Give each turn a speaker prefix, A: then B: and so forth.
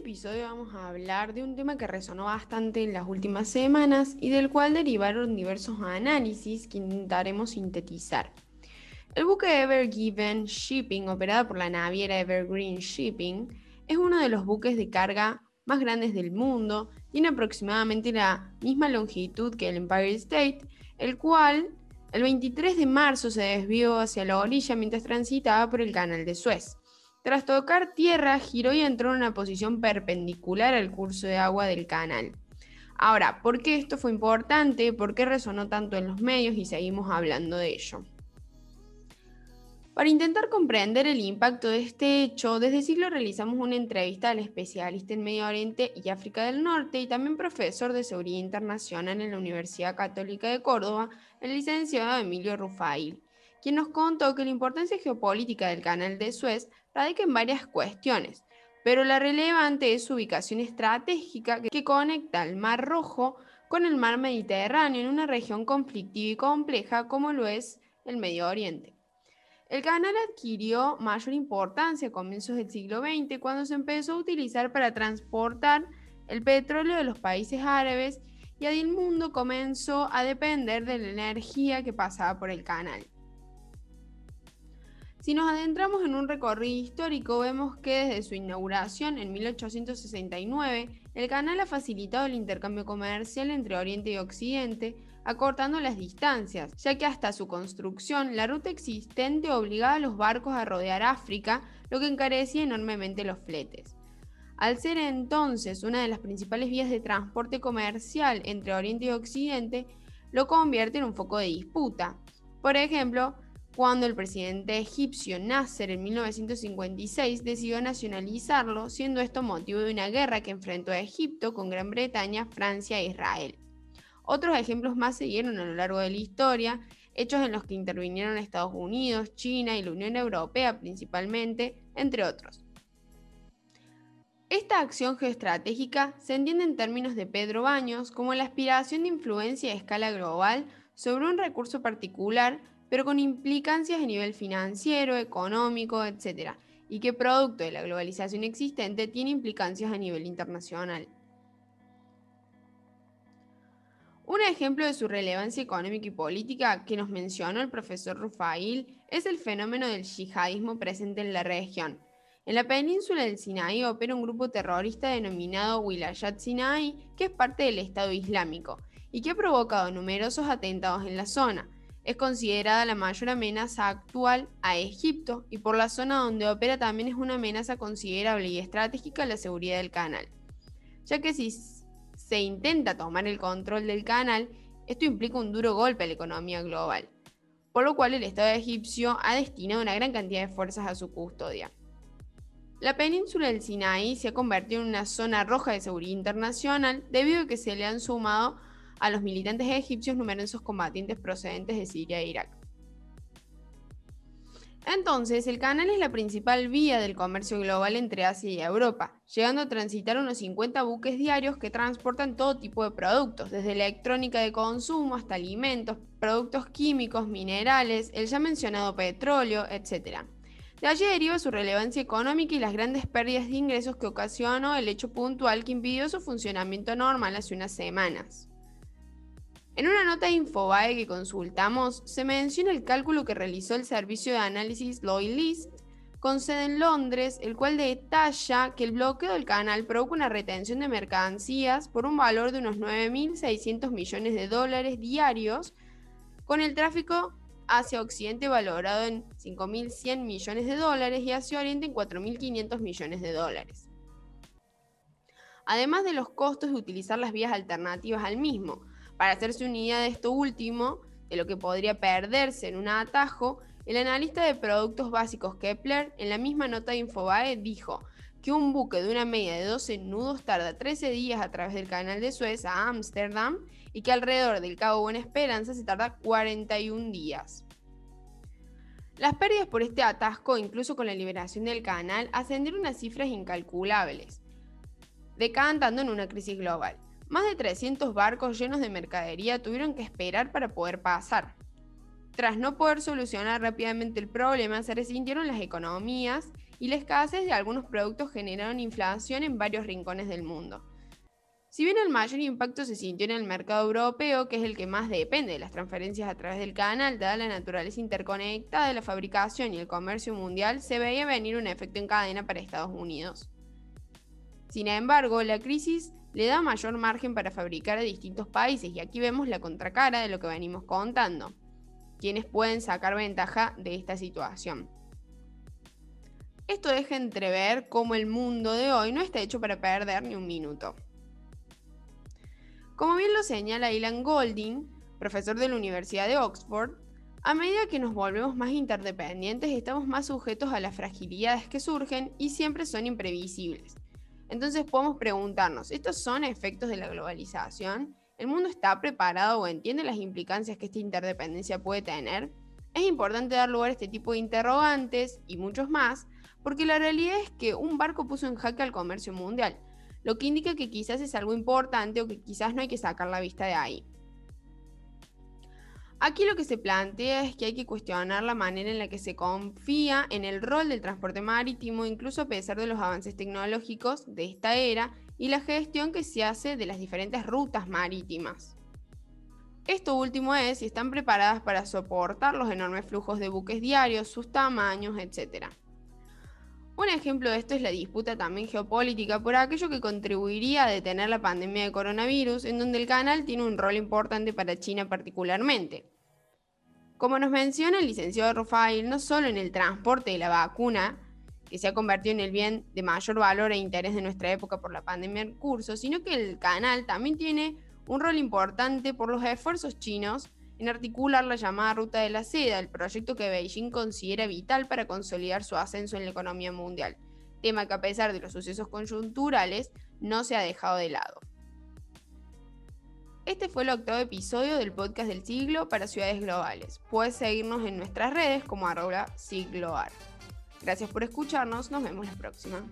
A: episodio vamos a hablar de un tema que resonó bastante en las últimas semanas y del cual derivaron diversos análisis que intentaremos sintetizar. El buque Ever Given Shipping, operado por la naviera Evergreen Shipping, es uno de los buques de carga más grandes del mundo, tiene aproximadamente la misma longitud que el Empire State, el cual el 23 de marzo se desvió hacia la orilla mientras transitaba por el canal de Suez. Tras tocar tierra, giró y entró en una posición perpendicular al curso de agua del canal. Ahora, ¿por qué esto fue importante? ¿Por qué resonó tanto en los medios y seguimos hablando de ello? Para intentar comprender el impacto de este hecho, desde siglo realizamos una entrevista al especialista en Medio Oriente y África del Norte y también profesor de Seguridad Internacional en la Universidad Católica de Córdoba, el licenciado Emilio Rufail, quien nos contó que la importancia geopolítica del canal de Suez radica en varias cuestiones, pero la relevante es su ubicación estratégica que conecta el Mar Rojo con el Mar Mediterráneo en una región conflictiva y compleja como lo es el Medio Oriente. El canal adquirió mayor importancia a comienzos del siglo XX cuando se empezó a utilizar para transportar el petróleo de los países árabes y el mundo comenzó a depender de la energía que pasaba por el canal. Si nos adentramos en un recorrido histórico, vemos que desde su inauguración en 1869, el canal ha facilitado el intercambio comercial entre Oriente y Occidente, acortando las distancias, ya que hasta su construcción la ruta existente obligaba a los barcos a rodear África, lo que encarecía enormemente los fletes. Al ser entonces una de las principales vías de transporte comercial entre Oriente y Occidente, lo convierte en un foco de disputa. Por ejemplo, cuando el presidente egipcio Nasser en 1956 decidió nacionalizarlo, siendo esto motivo de una guerra que enfrentó a Egipto con Gran Bretaña, Francia e Israel. Otros ejemplos más siguieron a lo largo de la historia, hechos en los que intervinieron Estados Unidos, China y la Unión Europea principalmente, entre otros. Esta acción geoestratégica se entiende en términos de Pedro Baños como la aspiración de influencia a escala global sobre un recurso particular, pero con implicancias a nivel financiero, económico, etc., y que producto de la globalización existente tiene implicancias a nivel internacional. Un ejemplo de su relevancia económica y política que nos mencionó el profesor Rufail es el fenómeno del yihadismo presente en la región. En la península del Sinaí opera un grupo terrorista denominado Wilayat Sinai, que es parte del Estado Islámico, y que ha provocado numerosos atentados en la zona. Es considerada la mayor amenaza actual a Egipto y por la zona donde opera también es una amenaza considerable y estratégica a la seguridad del canal, ya que si se intenta tomar el control del canal, esto implica un duro golpe a la economía global, por lo cual el Estado egipcio ha destinado una gran cantidad de fuerzas a su custodia. La península del Sinaí se ha convertido en una zona roja de seguridad internacional debido a que se le han sumado a los militantes egipcios numerosos combatientes procedentes de Siria e Irak. Entonces, el canal es la principal vía del comercio global entre Asia y Europa, llegando a transitar unos 50 buques diarios que transportan todo tipo de productos, desde electrónica de consumo hasta alimentos, productos químicos, minerales, el ya mencionado petróleo, etc. De allí deriva su relevancia económica y las grandes pérdidas de ingresos que ocasionó el hecho puntual que impidió su funcionamiento normal hace unas semanas. En una nota de Infobae que consultamos, se menciona el cálculo que realizó el servicio de análisis List con sede en Londres, el cual detalla que el bloqueo del canal provoca una retención de mercancías por un valor de unos 9.600 millones de dólares diarios, con el tráfico hacia Occidente valorado en 5.100 millones de dólares y hacia Oriente en 4.500 millones de dólares. Además de los costos de utilizar las vías alternativas al mismo, para hacerse una idea de esto último, de lo que podría perderse en un atajo, el analista de productos básicos Kepler, en la misma nota de Infobae, dijo que un buque de una media de 12 nudos tarda 13 días a través del canal de Suez a Ámsterdam y que alrededor del Cabo Buena Esperanza se tarda 41 días. Las pérdidas por este atasco, incluso con la liberación del canal, ascendieron a cifras incalculables, decantando en una crisis global. Más de 300 barcos llenos de mercadería tuvieron que esperar para poder pasar. Tras no poder solucionar rápidamente el problema, se resintieron las economías y la escasez de algunos productos generaron inflación en varios rincones del mundo. Si bien el mayor impacto se sintió en el mercado europeo, que es el que más depende de las transferencias a través del canal, dada la naturaleza interconectada de la fabricación y el comercio mundial, se veía venir un efecto en cadena para Estados Unidos. Sin embargo, la crisis le da mayor margen para fabricar a distintos países y aquí vemos la contracara de lo que venimos contando, quienes pueden sacar ventaja de esta situación. Esto deja entrever cómo el mundo de hoy no está hecho para perder ni un minuto. Como bien lo señala Ilan Golding, profesor de la Universidad de Oxford, a medida que nos volvemos más interdependientes estamos más sujetos a las fragilidades que surgen y siempre son imprevisibles. Entonces podemos preguntarnos, ¿estos son efectos de la globalización? ¿El mundo está preparado o entiende las implicancias que esta interdependencia puede tener? Es importante dar lugar a este tipo de interrogantes y muchos más, porque la realidad es que un barco puso en jaque al comercio mundial, lo que indica que quizás es algo importante o que quizás no hay que sacar la vista de ahí. Aquí lo que se plantea es que hay que cuestionar la manera en la que se confía en el rol del transporte marítimo, incluso a pesar de los avances tecnológicos de esta era y la gestión que se hace de las diferentes rutas marítimas. Esto último es si están preparadas para soportar los enormes flujos de buques diarios, sus tamaños, etc. Un ejemplo de esto es la disputa también geopolítica por aquello que contribuiría a detener la pandemia de coronavirus, en donde el canal tiene un rol importante para China particularmente. Como nos menciona el licenciado Rafael, no solo en el transporte de la vacuna, que se ha convertido en el bien de mayor valor e interés de nuestra época por la pandemia en curso, sino que el canal también tiene un rol importante por los esfuerzos chinos en articular la llamada Ruta de la Seda, el proyecto que Beijing considera vital para consolidar su ascenso en la economía mundial, tema que a pesar de los sucesos coyunturales no se ha dejado de lado. Este fue el octavo episodio del podcast del siglo para ciudades globales. Puedes seguirnos en nuestras redes como arroba sigloar. Gracias por escucharnos, nos vemos la próxima.